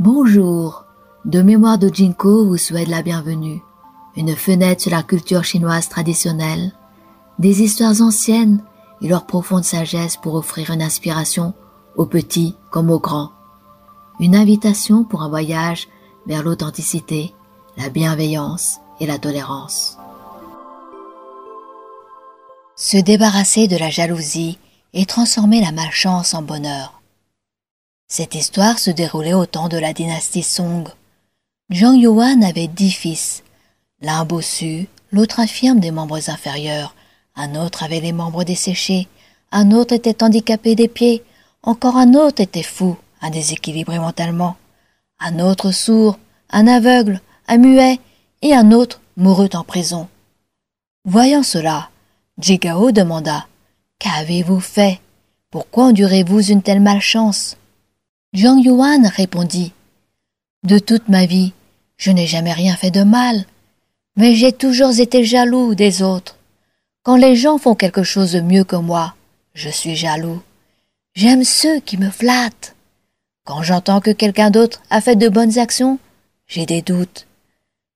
Bonjour, de mémoire de Jinko vous souhaite la bienvenue. Une fenêtre sur la culture chinoise traditionnelle, des histoires anciennes et leur profonde sagesse pour offrir une inspiration aux petits comme aux grands. Une invitation pour un voyage vers l'authenticité, la bienveillance et la tolérance. Se débarrasser de la jalousie et transformer la malchance en bonheur. Cette histoire se déroulait au temps de la dynastie Song. Zhang Yuan avait dix fils. L'un bossu, l'autre infirme des membres inférieurs, un autre avait les membres desséchés, un autre était handicapé des pieds, encore un autre était fou, un déséquilibré mentalement, un autre sourd, un aveugle, un muet, et un autre mourut en prison. Voyant cela, Jigao demanda Qu'avez-vous fait? Pourquoi endurez-vous une telle malchance? Jiang Yuan répondit De toute ma vie, je n'ai jamais rien fait de mal, mais j'ai toujours été jaloux des autres. Quand les gens font quelque chose de mieux que moi, je suis jaloux. J'aime ceux qui me flattent. Quand j'entends que quelqu'un d'autre a fait de bonnes actions, j'ai des doutes.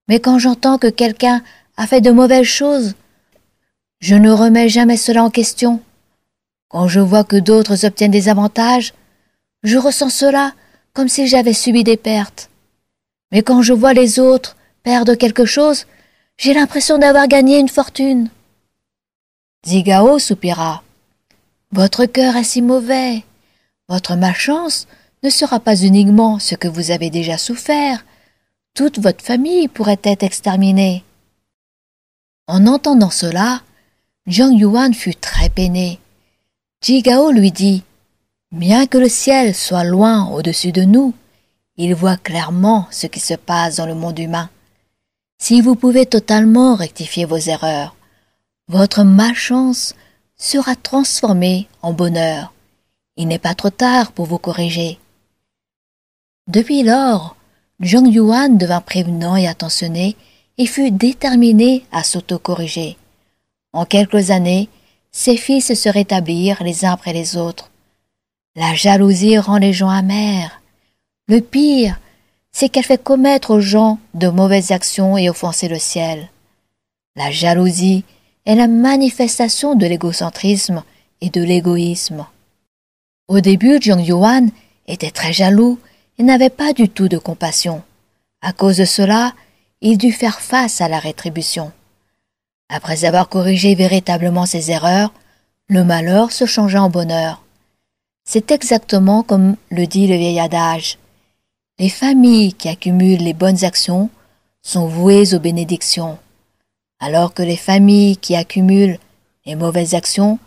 Mais quand j'entends que quelqu'un a fait de mauvaises choses, je ne remets jamais cela en question. Quand je vois que d'autres obtiennent des avantages, je ressens cela comme si j'avais subi des pertes. Mais quand je vois les autres perdre quelque chose, j'ai l'impression d'avoir gagné une fortune. Zigao soupira. Votre cœur est si mauvais. Votre malchance ne sera pas uniquement ce que vous avez déjà souffert. Toute votre famille pourrait être exterminée. En entendant cela, Jiang Yuan fut très peiné. Jigao lui dit Bien que le ciel soit loin au-dessus de nous, il voit clairement ce qui se passe dans le monde humain. Si vous pouvez totalement rectifier vos erreurs, votre malchance sera transformée en bonheur. Il n'est pas trop tard pour vous corriger. Depuis lors, Zhang Yuan devint prévenant et attentionné et fut déterminé à s'auto-corriger. En quelques années, ses fils se rétablirent les uns après les autres. La jalousie rend les gens amers. Le pire, c'est qu'elle fait commettre aux gens de mauvaises actions et offenser le ciel. La jalousie est la manifestation de l'égocentrisme et de l'égoïsme. Au début, Jiang Yuan était très jaloux et n'avait pas du tout de compassion. À cause de cela, il dut faire face à la rétribution. Après avoir corrigé véritablement ses erreurs, le malheur se changea en bonheur. C'est exactement comme le dit le vieil adage. Les familles qui accumulent les bonnes actions sont vouées aux bénédictions, alors que les familles qui accumulent les mauvaises actions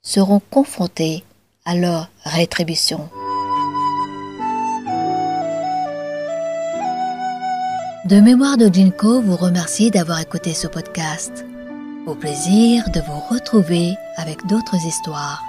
seront confrontées à leur rétribution. De mémoire de Jinko vous remercie d'avoir écouté ce podcast. Au plaisir de vous retrouver avec d'autres histoires.